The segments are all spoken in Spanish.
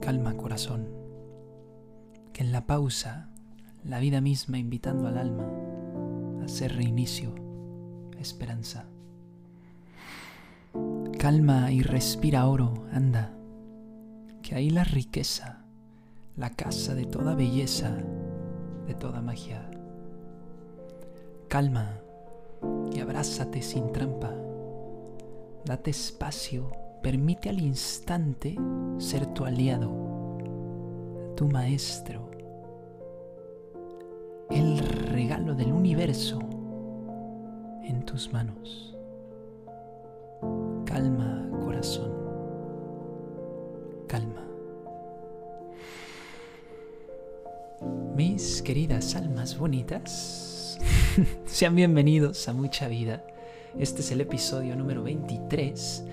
Calma, corazón. Que en la pausa, la vida misma invitando al alma a hacer reinicio, esperanza. Calma y respira oro, anda. Que ahí la riqueza, la casa de toda belleza, de toda magia. Calma y abrázate sin trampa. Date espacio, permite al instante ser tu aliado, tu maestro, el regalo del universo en tus manos. Calma, corazón. Calma. Mis queridas almas bonitas, sean bienvenidos a Mucha Vida. Este es el episodio número 23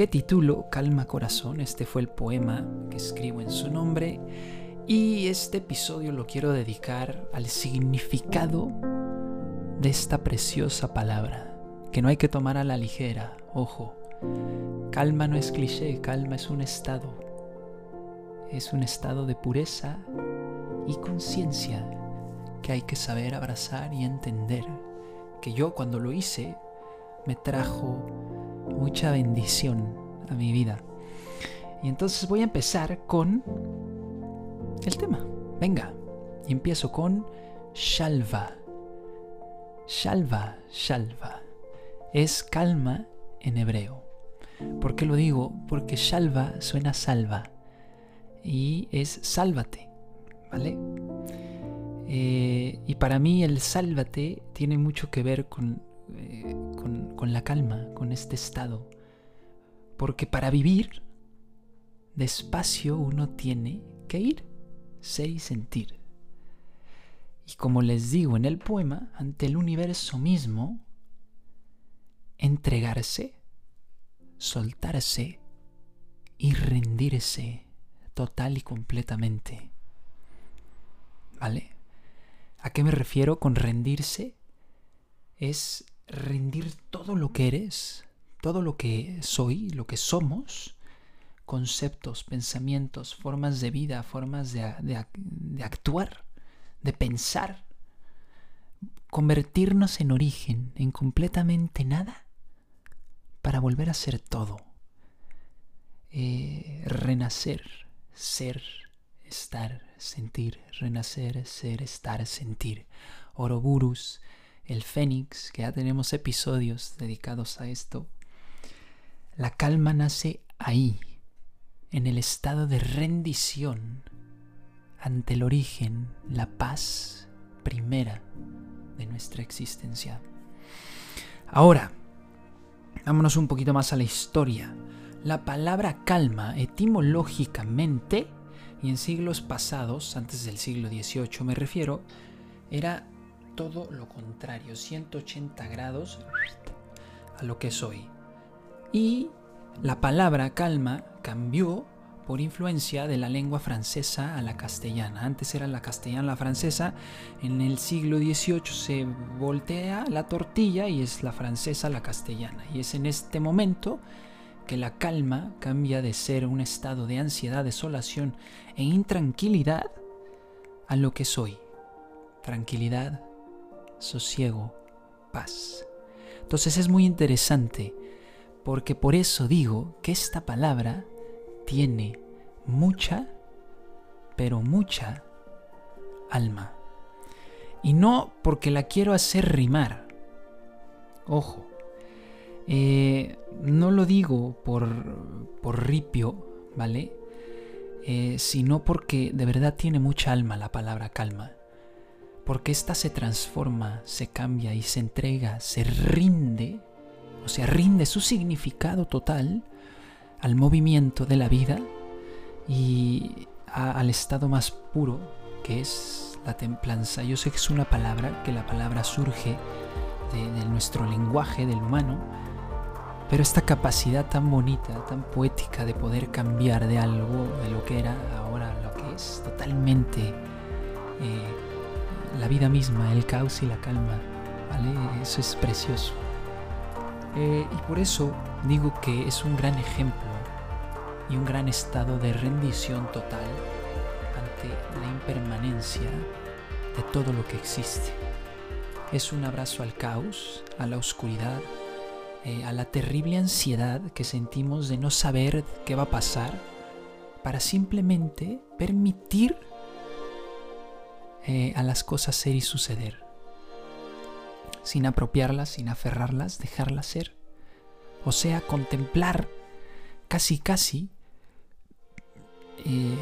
que titulo Calma Corazón. Este fue el poema que escribo en su nombre. Y este episodio lo quiero dedicar al significado de esta preciosa palabra, que no hay que tomar a la ligera, ojo. Calma no es cliché, calma es un estado. Es un estado de pureza y conciencia que hay que saber abrazar y entender. Que yo cuando lo hice me trajo mucha bendición a mi vida. Y entonces voy a empezar con el tema. Venga, y empiezo con Shalva. Shalva, Shalva. Es calma en hebreo. ¿Por qué lo digo? Porque Shalva suena salva y es sálvate, ¿vale? Eh, y para mí el sálvate tiene mucho que ver con eh, con, la calma, con este estado. Porque para vivir despacio uno tiene que ir, ser y sentir. Y como les digo en el poema, ante el universo mismo, entregarse, soltarse y rendirse total y completamente. ¿Vale? ¿A qué me refiero con rendirse? Es rendir todo lo que eres, todo lo que soy, lo que somos, conceptos, pensamientos, formas de vida, formas de, de, actuar, de pensar, convertirnos en origen, en completamente nada, para volver a ser todo, eh, renacer, ser, estar, sentir, renacer, ser, estar, sentir. Oroburus, el Fénix, que ya tenemos episodios dedicados a esto, la calma nace ahí, en el estado de rendición ante el origen, la paz primera de nuestra existencia. Ahora, vámonos un poquito más a la historia. La palabra calma etimológicamente, y en siglos pasados, antes del siglo XVIII me refiero, era todo lo contrario, 180 grados a lo que soy. Y la palabra calma cambió por influencia de la lengua francesa a la castellana. Antes era la castellana la francesa, en el siglo XVIII se voltea la tortilla y es la francesa la castellana. Y es en este momento que la calma cambia de ser un estado de ansiedad, desolación e intranquilidad a lo que soy. Tranquilidad, sosiego, paz. Entonces es muy interesante porque por eso digo que esta palabra tiene mucha, pero mucha alma. Y no porque la quiero hacer rimar. Ojo, eh, no lo digo por, por ripio, ¿vale? Eh, sino porque de verdad tiene mucha alma la palabra calma porque ésta se transforma, se cambia y se entrega, se rinde, o sea, rinde su significado total al movimiento de la vida y al estado más puro que es la templanza. Yo sé que es una palabra, que la palabra surge de, nuestro lenguaje, del humano, pero esta capacidad tan bonita, tan poética de poder cambiar de algo, de lo que era, ahora lo que es, totalmente... Eh, la vida misma, el caos y la calma. ¿vale? Eso es precioso. Eh, y por eso digo que es un gran ejemplo y un gran estado de rendición total ante la impermanencia de todo lo que existe. Es un abrazo al caos, a la oscuridad, eh, a la terrible ansiedad que sentimos de no saber qué va a pasar, para simplemente permitir eh, a las cosas ser y suceder, sin apropiarlas, sin aferrarlas, dejarlas ser. O sea, contemplar casi casi eh,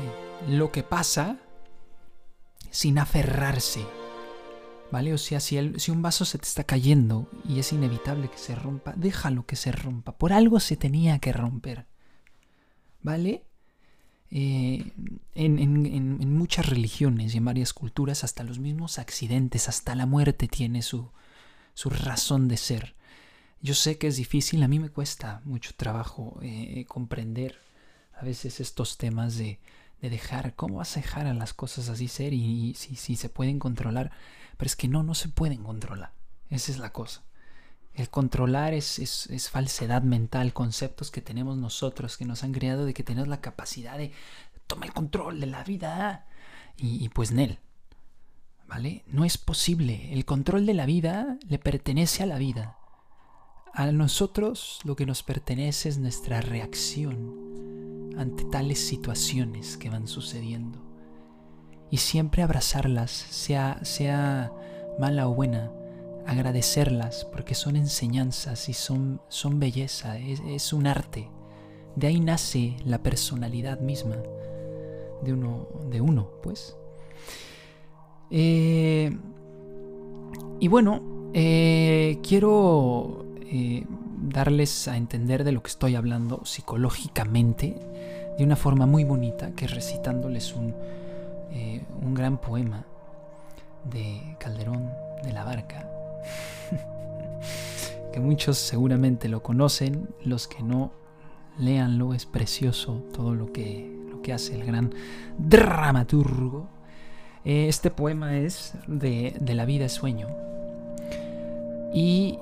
lo que pasa sin aferrarse ¿Vale? O sea, si, si un vaso se te está cayendo y es inevitable que se rompa, déjalo que se rompa. Por algo se tenía que romper. ¿Vale? Eh, en, muchas religiones y en varias culturas, hasta los mismos accidentes, hasta la muerte tiene su, su razón de ser. Yo sé que es difícil, a mí me cuesta mucho trabajo eh, comprender a veces estos temas de, de, dejar, ¿cómo vas a dejar a las cosas así ser y, si, si se pueden controlar? Pero es que no, no se pueden controlar. Esa es la cosa. El controlar es, falsedad mental, conceptos que tenemos nosotros, que nos han creado de que tenemos la capacidad de tomar el control de la vida. Y, y pues Nel, ¿vale? No es posible. El control de la vida le pertenece a la vida. A nosotros lo que nos pertenece es nuestra reacción ante tales situaciones que van sucediendo y siempre abrazarlas, sea, sea mala o buena, agradecerlas porque son enseñanzas y son, son belleza, es, un arte. De ahí nace la personalidad misma de uno, de uno pues. Eh, y bueno, eh, quiero eh, darles a entender de lo que estoy hablando psicológicamente de una forma muy bonita, que es recitándoles un, un gran poema de Calderón de la Barca, que muchos seguramente lo conocen, los que no, léanlo, es precioso todo lo que, lo que hace el gran dramaturgo. Eh, este poema es de, de la vida sueño y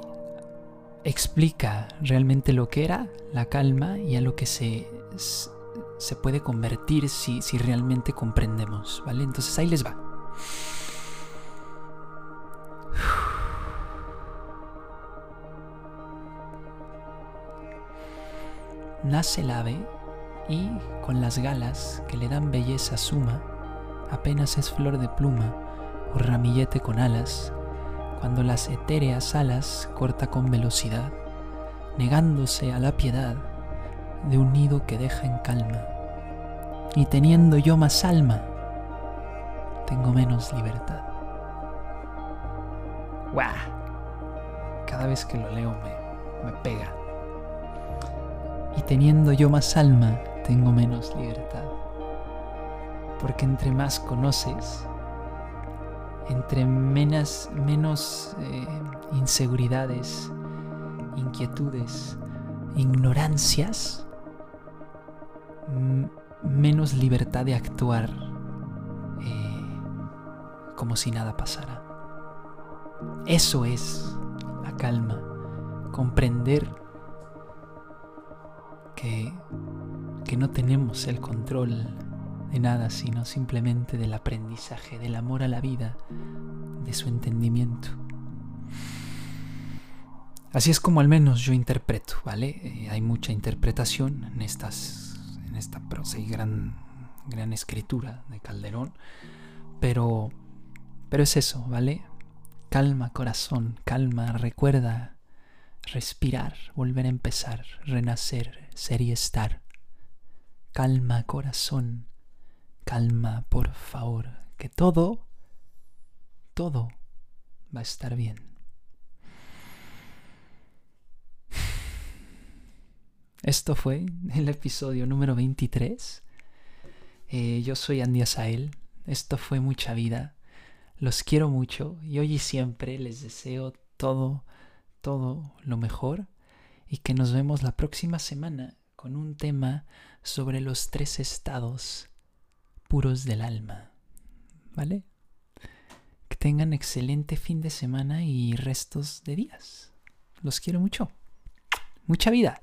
explica realmente lo que era la calma y a lo que se se puede convertir si, si realmente comprendemos, ¿vale? Entonces ahí les va. Nace el ave y, con las galas que le dan belleza suma, apenas es flor de pluma o ramillete con alas, cuando las etéreas alas corta con velocidad, negándose a la piedad de un nido que deja en calma. Y teniendo yo más alma, tengo menos libertad. ¡Guau! Cada vez que lo leo me, me pega. Y teniendo yo más alma, tengo menos libertad. Porque entre más conoces, entre menos, menos eh, inseguridades, inquietudes, ignorancias, menos libertad de actuar eh, como si nada pasara. Eso es la calma, comprender que, que no tenemos el control de nada, sino simplemente del aprendizaje, del amor a la vida, de su entendimiento. Así es como al menos yo interpreto, ¿vale? Eh, hay mucha interpretación en estas esta prosa y gran, gran escritura de Calderón. Pero, pero es eso, ¿vale? Calma, corazón, calma, recuerda respirar, volver a empezar, renacer, ser y estar. Calma, corazón, calma, por favor, que todo, todo va a estar bien. Esto fue el episodio número 23. Eh, yo soy Andy Asael. Esto fue mucha vida. Los quiero mucho y hoy y siempre les deseo todo, todo lo mejor y que nos vemos la próxima semana con un tema sobre los tres estados puros del alma. ¿Vale? Que tengan excelente fin de semana y restos de días. Los quiero mucho. Mucha vida.